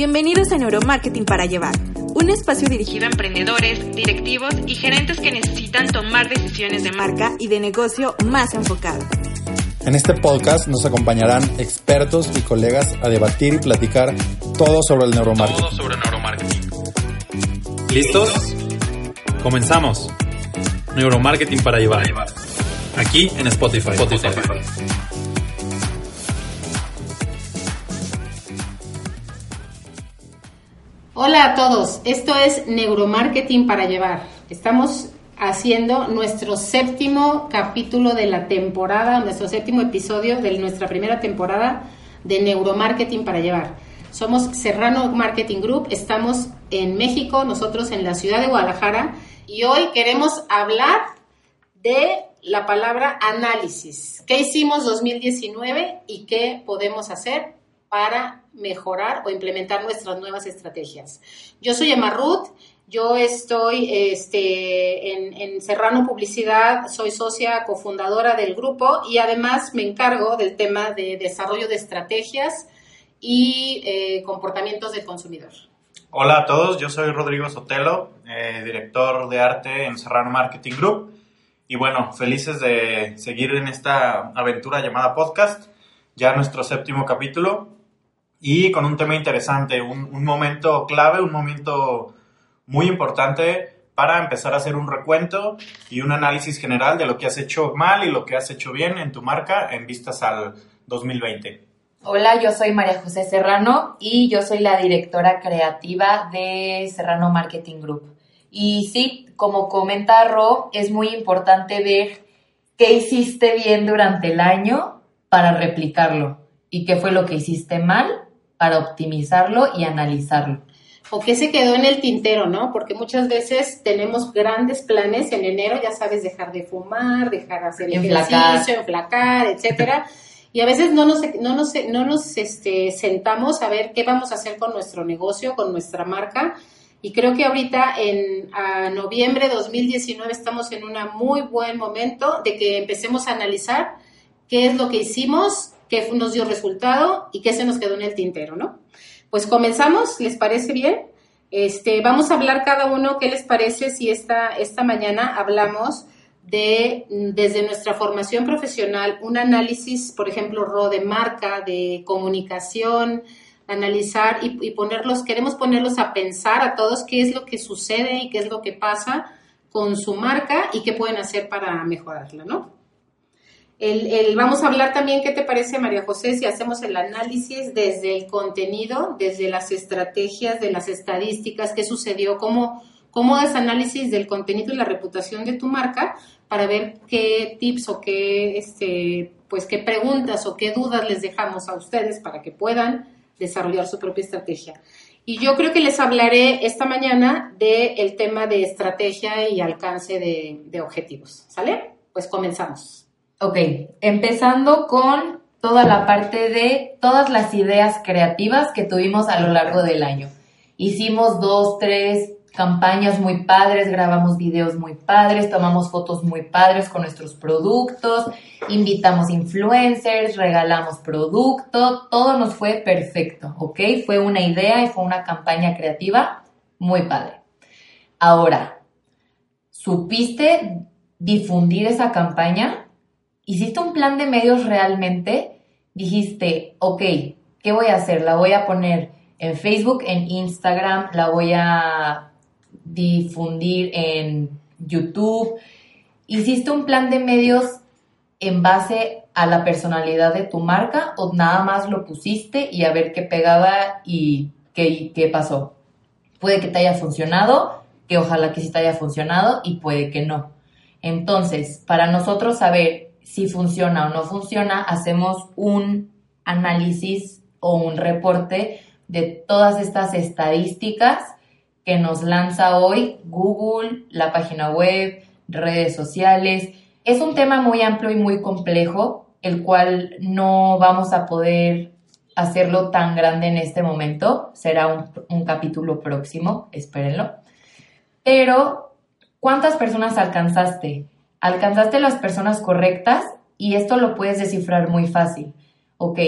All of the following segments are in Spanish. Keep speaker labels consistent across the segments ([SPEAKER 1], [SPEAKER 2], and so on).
[SPEAKER 1] Bienvenidos a Neuromarketing para Llevar, un espacio dirigido a emprendedores, directivos y gerentes que necesitan tomar decisiones de marca y de negocio más enfocadas.
[SPEAKER 2] En este podcast nos acompañarán expertos y colegas a debatir y platicar todo sobre el neuromarketing.
[SPEAKER 3] Todo sobre neuromarketing. ¿Listos? Comenzamos. Neuromarketing para llevar. Aquí en Spotify. Spotify.
[SPEAKER 4] Hola a todos, esto es Neuromarketing para Llevar. Estamos haciendo nuestro séptimo capítulo de la temporada, nuestro séptimo episodio de nuestra primera temporada de Neuromarketing para Llevar. Somos Serrano Marketing Group, estamos en México, nosotros en la ciudad de Guadalajara, y hoy queremos hablar de la palabra análisis. ¿Qué hicimos 2019 y qué podemos hacer para mejorar o implementar nuestras nuevas estrategias? Yo soy Emma Ruth, yo estoy este, en, Serrano Publicidad, soy socia cofundadora del grupo y además me encargo del tema de desarrollo de estrategias y eh, comportamientos del consumidor.
[SPEAKER 5] Hola a todos, yo soy Rodrigo Sotelo, eh, director de arte en Serrano Marketing Group. Y bueno, felices de seguir en esta aventura llamada podcast, ya nuestro séptimo capítulo, y con un tema interesante, un, momento clave, un momento muy importante para empezar a hacer un recuento y un análisis general de lo que has hecho mal y lo que has hecho bien en tu marca en vistas al 2020.
[SPEAKER 6] Hola, yo soy María José Serrano y yo soy la directora creativa de Serrano Marketing Group. Y sí, como comenta Ro, es muy importante ver qué hiciste bien durante el año para replicarlo y qué fue lo que hiciste mal para optimizarlo y analizarlo.
[SPEAKER 4] O qué se quedó en el tintero, ¿no? Porque muchas veces tenemos grandes planes en enero, ya sabes, dejar de fumar, dejar de hacer ejercicio, enflacar, etcétera. Y a veces no nos, no nos, no nos este, sentamos a ver qué vamos a hacer con nuestro negocio, con nuestra marca, y creo que ahorita en a noviembre de 2019 estamos en un muy buen momento de que empecemos a analizar qué es lo que hicimos, qué nos dio resultado y qué se nos quedó en el tintero, ¿no? Pues comenzamos, ¿les parece bien? Este, vamos a hablar cada uno qué les parece si esta, esta mañana hablamos de, desde nuestra formación profesional, un análisis, por ejemplo, RO de marca, de comunicación, analizar y, ponerlos, queremos ponerlos a pensar a todos qué es lo que sucede y qué es lo que pasa con su marca y qué pueden hacer para mejorarla, ¿no? Vamos a hablar también, ¿qué te parece, María José, si hacemos el análisis desde el contenido, desde las estrategias, de las estadísticas, qué sucedió, cómo, cómo es análisis del contenido y la reputación de tu marca para ver qué tips o qué, este, pues, qué preguntas o qué dudas les dejamos a ustedes para que puedan desarrollar su propia estrategia. Y yo creo que les hablaré esta mañana del tema de estrategia y alcance de, objetivos. ¿Sale? Pues comenzamos.
[SPEAKER 6] Ok, empezando con toda la parte de todas las ideas creativas que tuvimos a lo largo del año. Hicimos dos, tres campañas muy padres, grabamos videos muy padres, tomamos fotos muy padres con nuestros productos, invitamos influencers, regalamos producto, todo nos fue perfecto, ¿ok? Fue una idea y fue una campaña creativa muy padre. Ahora, ¿supiste difundir esa campaña? ¿Hiciste un plan de medios realmente? Dijiste, ok, ¿qué voy a hacer? La voy a poner en Facebook, en Instagram, la voy a difundir en YouTube. ¿Hiciste un plan de medios en base a la personalidad de tu marca o nada más lo pusiste y a ver qué pegaba y qué, qué pasó? Puede que te haya funcionado, que ojalá que sí te haya funcionado y puede que no. Entonces, para nosotros saber si funciona o no funciona, hacemos un análisis o un reporte de todas estas estadísticas que nos lanza hoy Google, la página web, redes sociales. Es un tema muy amplio y muy complejo, el cual no vamos a poder hacerlo tan grande en este momento. Será un, capítulo próximo, espérenlo. Pero, ¿cuántas personas alcanzaste? Alcanzaste las personas correctas y esto lo puedes descifrar muy fácil. Ok,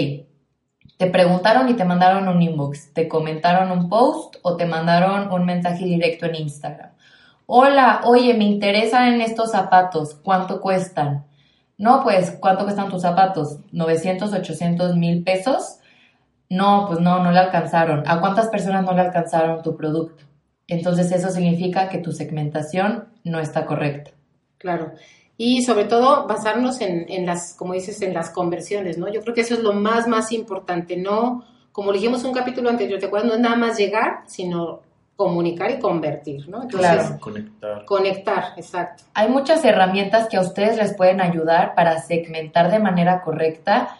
[SPEAKER 6] te preguntaron y te mandaron un inbox, te comentaron un post o te mandaron un mensaje directo en Instagram. Hola, oye, me interesan estos zapatos, ¿cuánto cuestan? No, pues, ¿cuánto cuestan tus zapatos? ¿900, 800, mil pesos? No, pues no, no le alcanzaron. ¿A cuántas personas no le alcanzaron tu producto? Entonces eso significa que tu segmentación no está correcta.
[SPEAKER 4] Claro. Y sobre todo basarnos en, en las, como dices, en las conversiones, ¿no? Yo creo que eso es lo más, más importante, no, como dijimos en un capítulo anterior, ¿te acuerdas? No es nada más llegar, sino comunicar y convertir, ¿no?
[SPEAKER 5] claro. conectar.
[SPEAKER 4] Conectar, exacto.
[SPEAKER 6] Hay muchas herramientas que a ustedes les pueden ayudar para segmentar de manera correcta,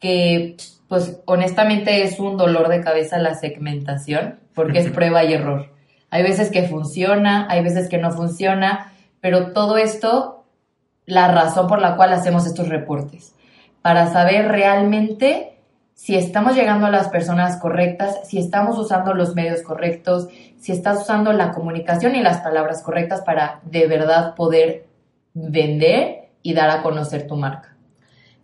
[SPEAKER 6] que pues honestamente es un dolor de cabeza la segmentación, porque es prueba y error. Hay veces que funciona, hay veces que no funciona, pero todo esto, la razón por la cual hacemos estos reportes, para saber realmente si estamos llegando a las personas correctas, si estamos usando los medios correctos, si estás usando la comunicación y las palabras correctas para de verdad poder vender y dar a conocer tu marca.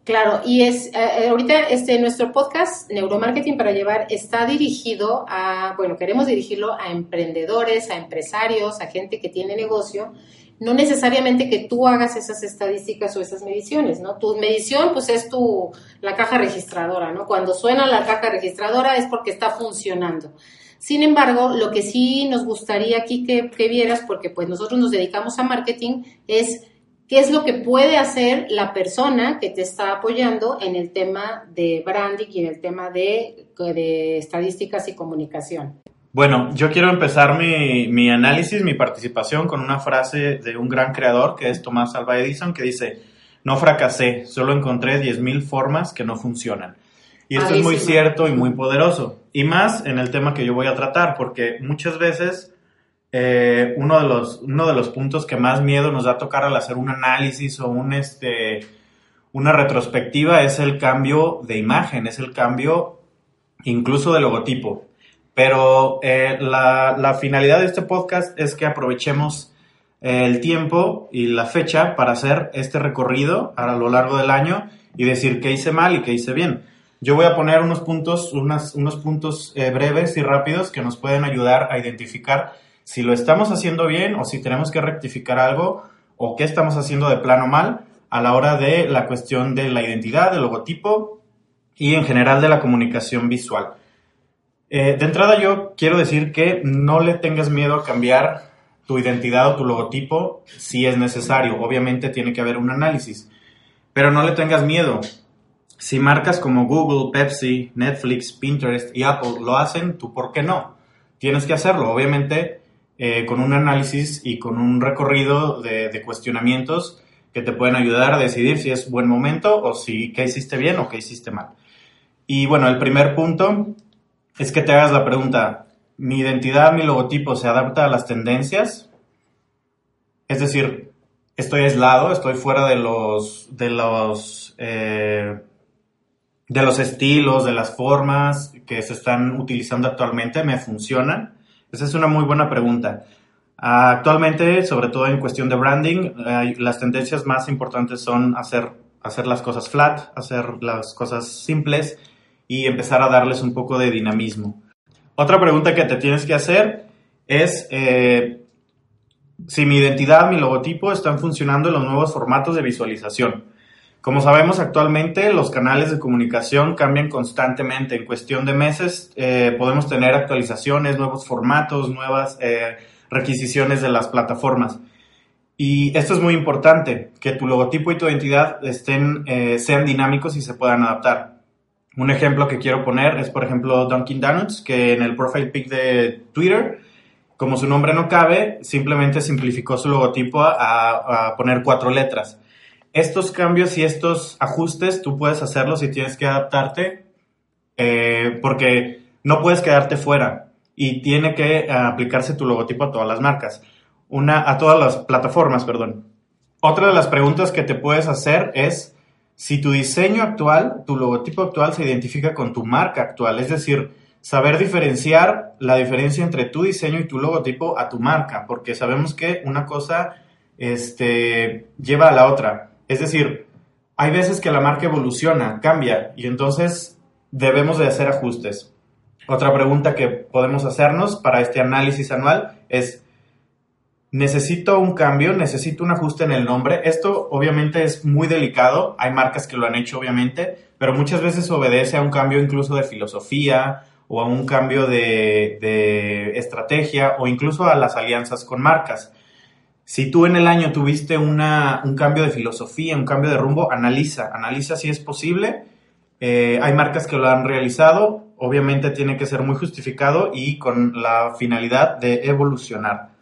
[SPEAKER 4] Claro, y es eh, eh, ahorita este nuestro podcast Neuromarketing para llevar está dirigido a, bueno, queremos dirigirlo a emprendedores, a empresarios, a gente que tiene negocio no necesariamente que tú hagas esas estadísticas o esas mediciones, ¿no? Tu medición, pues es tu, la caja registradora, ¿no? Cuando suena la caja registradora es porque está funcionando. Sin embargo, lo que sí nos gustaría aquí que, que vieras, porque pues nosotros nos dedicamos a marketing, es qué es lo que puede hacer la persona que te está apoyando en el tema de branding y en el tema de, de estadísticas y comunicación.
[SPEAKER 5] Bueno, yo quiero empezar mi, mi, análisis, mi participación con una frase de un gran creador que es Tomás Alva Edison que dice, no fracasé, solo encontré 10.000 formas que no funcionan. Y esto es muy cierto y muy poderoso. Y más en el tema que yo voy a tratar, porque muchas veces eh, uno, de los, uno de los puntos que más miedo nos da a tocar al hacer un análisis o un, este, una retrospectiva es el cambio de imagen, es el cambio incluso de logotipo. Pero eh, la, finalidad de este podcast es que aprovechemos eh, el tiempo y la fecha para hacer este recorrido a lo largo del año y decir qué hice mal y qué hice bien. Yo voy a poner unos puntos, unos puntos eh, breves y rápidos que nos pueden ayudar a identificar si lo estamos haciendo bien o si tenemos que rectificar algo o qué estamos haciendo de plano mal a la hora de la cuestión de la identidad, del logotipo y en general de la comunicación visual. Eh, de entrada yo quiero decir que no le tengas miedo a cambiar tu identidad o tu logotipo si es necesario. Obviamente tiene que haber un análisis, pero no le tengas miedo. Si marcas como Google, Pepsi, Netflix, Pinterest y Apple lo hacen, ¿tú por qué no? Tienes que hacerlo, obviamente, eh, con un análisis y con un recorrido de, de, cuestionamientos que te pueden ayudar a decidir si es buen momento o si qué hiciste bien o qué hiciste mal. Y bueno, el primer punto es que te hagas la pregunta, ¿mi identidad, mi logotipo se adapta a las tendencias? Es decir, estoy aislado, estoy fuera de los, de los, eh, de los estilos, de las formas que se están utilizando actualmente, ¿me funcionan? Esa es una muy buena pregunta. Actualmente, sobre todo en cuestión de branding, las tendencias más importantes son hacer, hacer las cosas flat, hacer las cosas simples y empezar a darles un poco de dinamismo. Otra pregunta que te tienes que hacer es eh, si mi identidad, mi logotipo están funcionando en los nuevos formatos de visualización. Como sabemos actualmente, los canales de comunicación cambian constantemente. En cuestión de meses eh, podemos tener actualizaciones, nuevos formatos, nuevas eh, requisiciones de las plataformas. Y esto es muy importante, que tu logotipo y tu identidad estén, sean dinámicos y se puedan adaptar. Un ejemplo que quiero poner es, por ejemplo, Dunkin' Donuts, que en el profile pic de Twitter, como su nombre no cabe, simplemente simplificó su logotipo a, poner cuatro letras. Estos cambios y estos ajustes tú puedes hacerlos y tienes que adaptarte eh, porque no puedes quedarte fuera y tiene que aplicarse tu logotipo a todas las marcas, una, a todas las plataformas, perdón. Otra de las preguntas que te puedes hacer es si tu diseño actual, tu logotipo actual se identifica con tu marca actual, es decir, saber diferenciar la diferencia entre tu diseño y tu logotipo a tu marca, porque sabemos que una cosa este, lleva a la otra. Es decir, hay veces que la marca evoluciona, cambia, y entonces debemos de hacer ajustes. Otra pregunta que podemos hacernos para este análisis anual es, necesito un cambio, necesito un ajuste en el nombre. Esto obviamente es muy delicado, hay marcas que lo han hecho obviamente, pero muchas veces obedece a un cambio incluso de filosofía o a un cambio de, de estrategia o incluso a las alianzas con marcas. Si tú en el año tuviste una, un cambio de filosofía, un cambio de rumbo, analiza, analiza si es posible. Eh, hay marcas que lo han realizado, obviamente tiene que ser muy justificado y con la finalidad de evolucionar.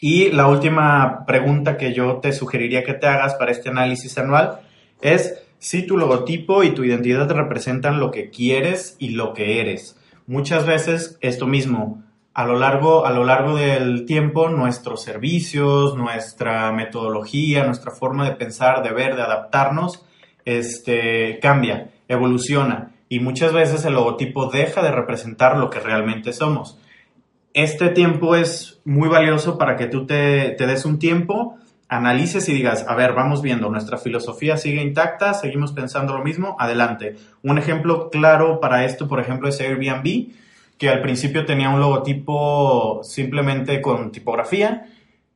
[SPEAKER 5] Y la última pregunta que yo te sugeriría que te hagas para este análisis anual es si tu logotipo y tu identidad representan lo que quieres y lo que eres. Muchas veces esto mismo, a lo largo, a lo largo del tiempo, nuestros servicios, nuestra metodología, nuestra forma de pensar, de ver, de adaptarnos, este, cambia, evoluciona. Y muchas veces el logotipo deja de representar lo que realmente somos. Este tiempo es muy valioso para que tú te, des un tiempo, analices y digas, a ver, vamos viendo, nuestra filosofía sigue intacta, seguimos pensando lo mismo, adelante. Un ejemplo claro para esto, por ejemplo, es Airbnb que al principio tenía un logotipo simplemente con tipografía,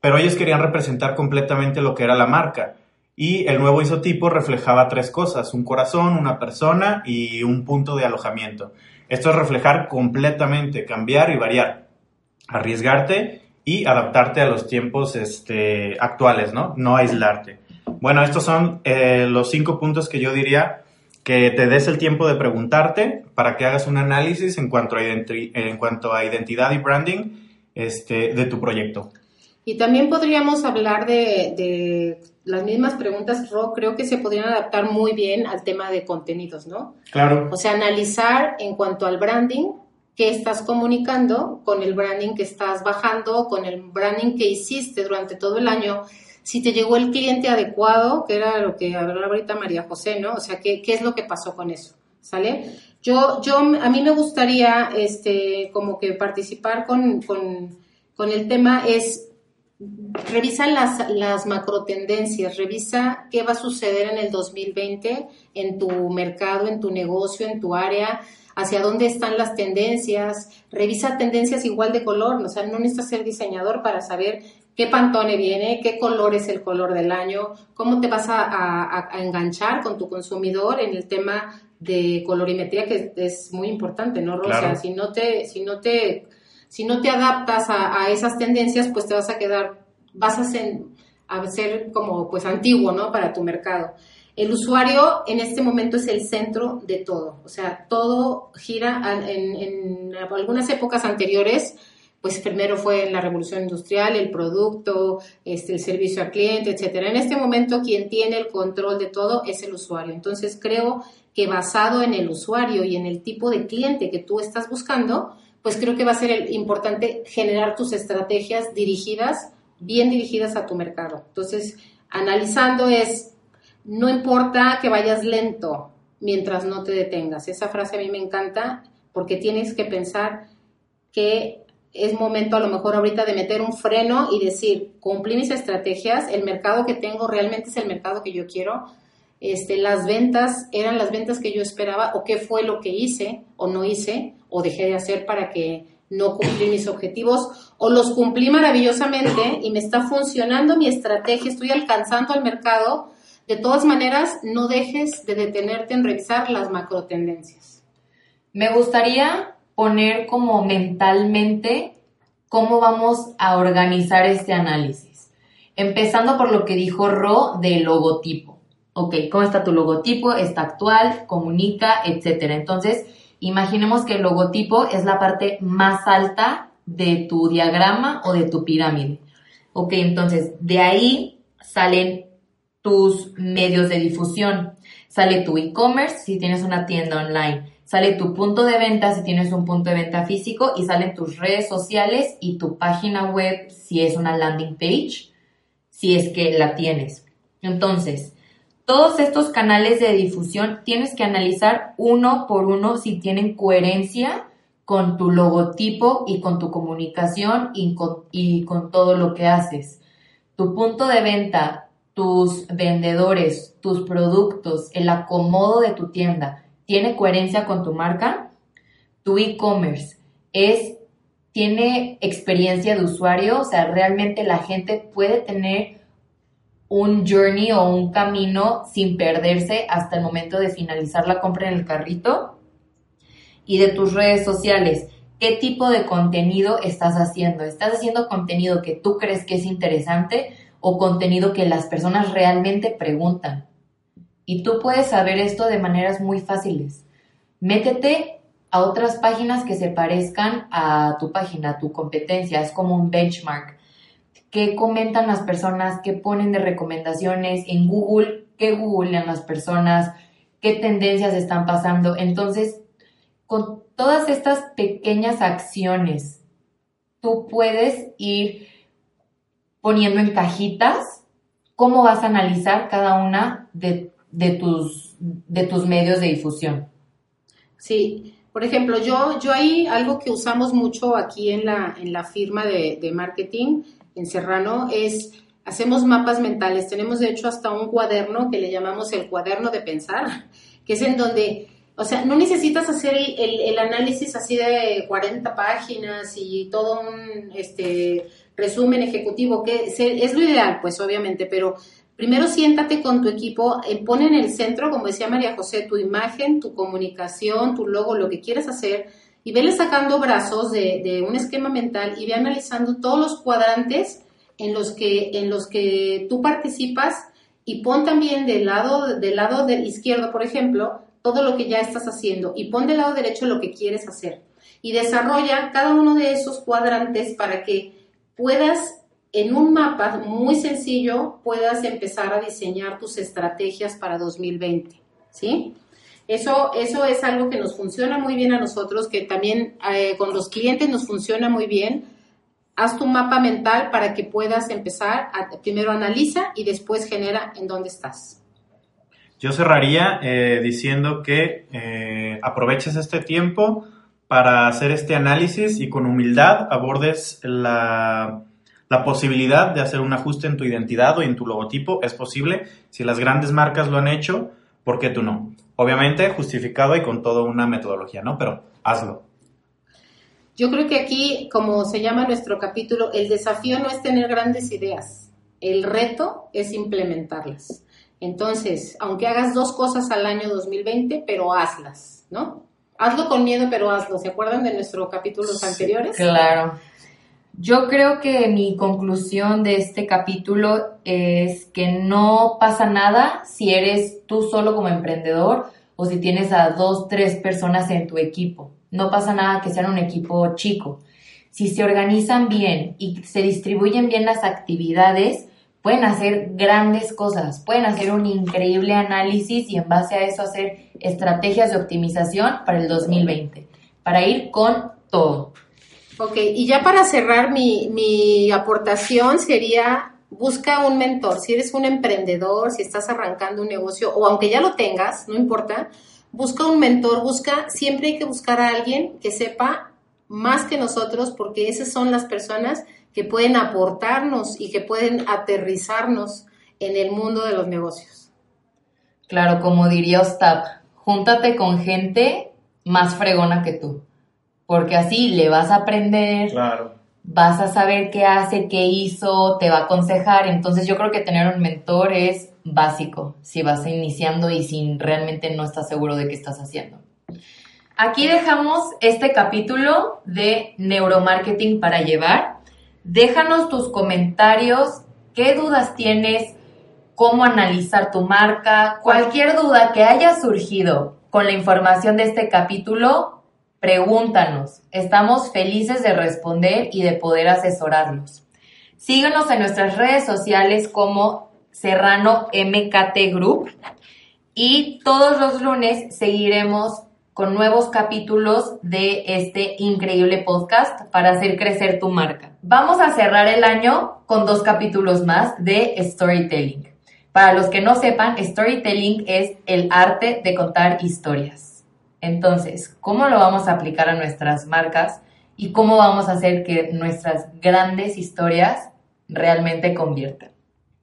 [SPEAKER 5] pero ellos querían representar completamente lo que era la marca. Y el nuevo isotipo reflejaba tres cosas, un corazón, una persona y un punto de alojamiento. Esto es reflejar completamente, cambiar y variar, arriesgarte y adaptarte a los tiempos este, actuales, ¿no? No aislarte. Bueno, estos son eh, los cinco puntos que yo diría que te des el tiempo de preguntarte para que hagas un análisis en cuanto a, en cuanto a identidad y branding este, de tu proyecto.
[SPEAKER 4] Y también podríamos hablar de, las mismas preguntas, Ro, creo que se podrían adaptar muy bien al tema de contenidos, ¿no?
[SPEAKER 5] Claro.
[SPEAKER 4] O sea, analizar en cuanto al branding, qué estás comunicando con el branding que estás bajando, con el branding que hiciste durante todo el año si te llegó el cliente adecuado, que era lo que hablaba ahorita María José, ¿no? O sea, ¿qué, qué es lo que pasó con eso? ¿Sale? Yo, yo, a mí me gustaría, este, como que participar con, con, con el tema es, revisa las, las macro tendencias, revisa qué va a suceder en el 2020 en tu mercado, en tu negocio, en tu área, hacia dónde están las tendencias, revisa tendencias igual de color, o sea, no necesitas ser diseñador para saber qué pantone viene, qué color es el color del año, cómo te vas a, enganchar con tu consumidor en el tema de colorimetría, que es muy importante, ¿no, Rosa? Si no te, si no te, si no te adaptas a, esas tendencias, pues te vas a quedar, vas a ser, a ser como pues antiguo, ¿no? Para tu mercado. El usuario en este momento es el centro de todo, o sea, todo gira en, en algunas épocas anteriores, pues primero fue la revolución industrial, el producto, este, el servicio al cliente, etcétera. En este momento quien tiene el control de todo es el usuario. Entonces creo que basado en el usuario y en el tipo de cliente que tú estás buscando, pues creo que va a ser importante generar tus estrategias dirigidas, bien dirigidas a tu mercado. Entonces, analizando es, no importa que vayas lento mientras no te detengas. Esa frase a mí me encanta porque tienes que pensar que es momento a lo mejor ahorita de meter un freno y decir, cumplí mis estrategias, el mercado que tengo realmente es el mercado que yo quiero, este, las ventas eran las ventas que yo esperaba o qué fue lo que hice o no hice o dejé de hacer para que no cumplí mis objetivos o los cumplí maravillosamente y me está funcionando mi estrategia, estoy alcanzando al mercado. De todas maneras, no dejes de detenerte en revisar las macro tendencias.
[SPEAKER 6] Me gustaría poner como mentalmente cómo vamos a organizar este análisis. Empezando por lo que dijo Ro del logotipo. Ok, ¿cómo está tu logotipo? ¿Está actual? ¿Comunica? Etcétera. Entonces, imaginemos que el logotipo es la parte más alta de tu diagrama o de tu pirámide. Ok, entonces, de ahí salen tus medios de difusión. Sale tu e-commerce si tienes una tienda online sale tu punto de venta si tienes un punto de venta físico y salen tus redes sociales y tu página web si es una landing page, si es que la tienes. Entonces, todos estos canales de difusión tienes que analizar uno por uno si tienen coherencia con tu logotipo y con tu comunicación y con, y con todo lo que haces. Tu punto de venta, tus vendedores, tus productos, el acomodo de tu tienda, tiene coherencia con tu marca, tu e-commerce es tiene experiencia de usuario, o sea, realmente la gente puede tener un journey o un camino sin perderse hasta el momento de finalizar la compra en el carrito. Y de tus redes sociales, ¿qué tipo de contenido estás haciendo? ¿Estás haciendo contenido que tú crees que es interesante o contenido que las personas realmente preguntan? Y tú puedes saber esto de maneras muy fáciles. Métete a otras páginas que se parezcan a tu página, a tu competencia, es como un benchmark. ¿Qué comentan las personas? ¿Qué ponen de recomendaciones en Google? ¿Qué googlean las personas? ¿Qué tendencias están pasando? Entonces, con todas estas pequeñas acciones, tú puedes ir poniendo en cajitas cómo vas a analizar cada una de, tus, de tus medios de difusión.
[SPEAKER 4] Sí, por ejemplo, yo, yo hay algo que usamos mucho aquí en la, en la firma de, de marketing en Serrano es hacemos mapas mentales. Tenemos de hecho hasta un cuaderno que le llamamos el cuaderno de pensar, que es en donde, o sea, no necesitas hacer el, el análisis así de 40 páginas y todo un este, resumen ejecutivo, que es lo ideal, pues obviamente, pero Primero siéntate con tu equipo, eh, pon en el centro, como decía María José, tu imagen, tu comunicación, tu logo, lo que quieres hacer, y vele sacando brazos de, un esquema mental y ve analizando todos los cuadrantes en los que, en los que tú participas y pon también del lado, del lado izquierdo, por ejemplo, todo lo que ya estás haciendo y pon del lado derecho lo que quieres hacer. Y desarrolla cada uno de esos cuadrantes para que puedas en un mapa muy sencillo puedas empezar a diseñar tus estrategias para 2020, ¿sí? Eso, eso es algo que nos funciona muy bien a nosotros, que también eh, con los clientes nos funciona muy bien. Haz tu mapa mental para que puedas empezar, a, primero analiza y después genera en dónde estás.
[SPEAKER 5] Yo cerraría eh, diciendo que eh, aproveches este tiempo para hacer este análisis y con humildad abordes la la posibilidad de hacer un ajuste en tu identidad o en tu logotipo es posible. Si las grandes marcas lo han hecho, ¿por qué tú no? Obviamente justificado y con toda una metodología, ¿no? Pero hazlo.
[SPEAKER 4] Yo creo que aquí, como se llama nuestro capítulo, el desafío no es tener grandes ideas, el reto es implementarlas. Entonces, aunque hagas dos cosas al año 2020, pero hazlas, ¿no? Hazlo con miedo, pero hazlo. ¿Se acuerdan de nuestros capítulos anteriores?
[SPEAKER 6] Claro. Yo creo que mi conclusión de este capítulo es que no pasa nada si eres tú solo como emprendedor o si tienes a dos, tres personas en tu equipo. No pasa nada que sean un equipo chico. Si se organizan bien y se distribuyen bien las actividades, pueden hacer grandes cosas, pueden hacer un increíble análisis y en base a eso hacer estrategias de optimización para el 2020, para ir con todo.
[SPEAKER 4] Ok, y ya para cerrar mi, aportación sería, busca un mentor. Si eres un emprendedor, si estás arrancando un negocio, o aunque ya lo tengas, no importa, busca un mentor, busca, siempre hay que buscar a alguien que sepa más que nosotros, porque esas son las personas que pueden aportarnos y que pueden aterrizarnos en el mundo de los negocios.
[SPEAKER 6] Claro, como diría Ostap, júntate con gente más fregona que tú porque así le vas a aprender, vas a saber qué hace, qué hizo, te va a aconsejar. Entonces yo creo que tener un mentor es básico si vas iniciando y si realmente no estás seguro de qué estás haciendo. Aquí dejamos este capítulo de neuromarketing para llevar. Déjanos tus comentarios, qué dudas tienes, cómo analizar tu marca, cualquier duda que haya surgido con la información de este capítulo, Pregúntanos, estamos felices de responder y de poder asesorarlos. Síguenos en nuestras redes sociales como Serrano MKT Group y todos los lunes seguiremos con nuevos capítulos de este increíble podcast para hacer crecer tu marca. Vamos a cerrar el año con dos capítulos más de storytelling. Para los que no sepan, storytelling es el arte de contar historias. Entonces, ¿cómo lo vamos a aplicar a nuestras marcas y cómo vamos a hacer que nuestras grandes historias realmente conviertan?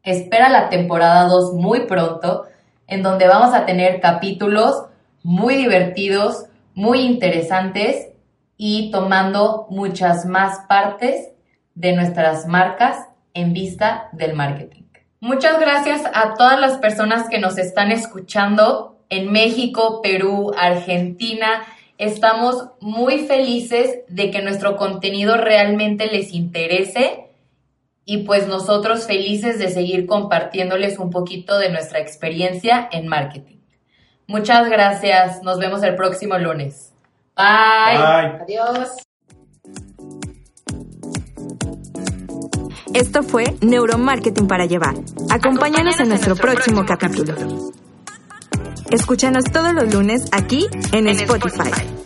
[SPEAKER 6] Espera la temporada 2 muy pronto, en donde vamos a tener capítulos muy divertidos, muy interesantes y tomando muchas más partes de nuestras marcas en vista del marketing. Muchas gracias a todas las personas que nos están escuchando en México, Perú, Argentina. Estamos muy felices de que nuestro contenido realmente les interese y pues nosotros felices de seguir compartiéndoles un poquito de nuestra experiencia en marketing. Muchas gracias. Nos vemos el próximo lunes. Bye.
[SPEAKER 4] Bye. Adiós.
[SPEAKER 1] Esto fue Neuromarketing para llevar. Acompáñanos en nuestro, próximo, capítulo. Escúchanos todos los lunes aquí en, Spotify.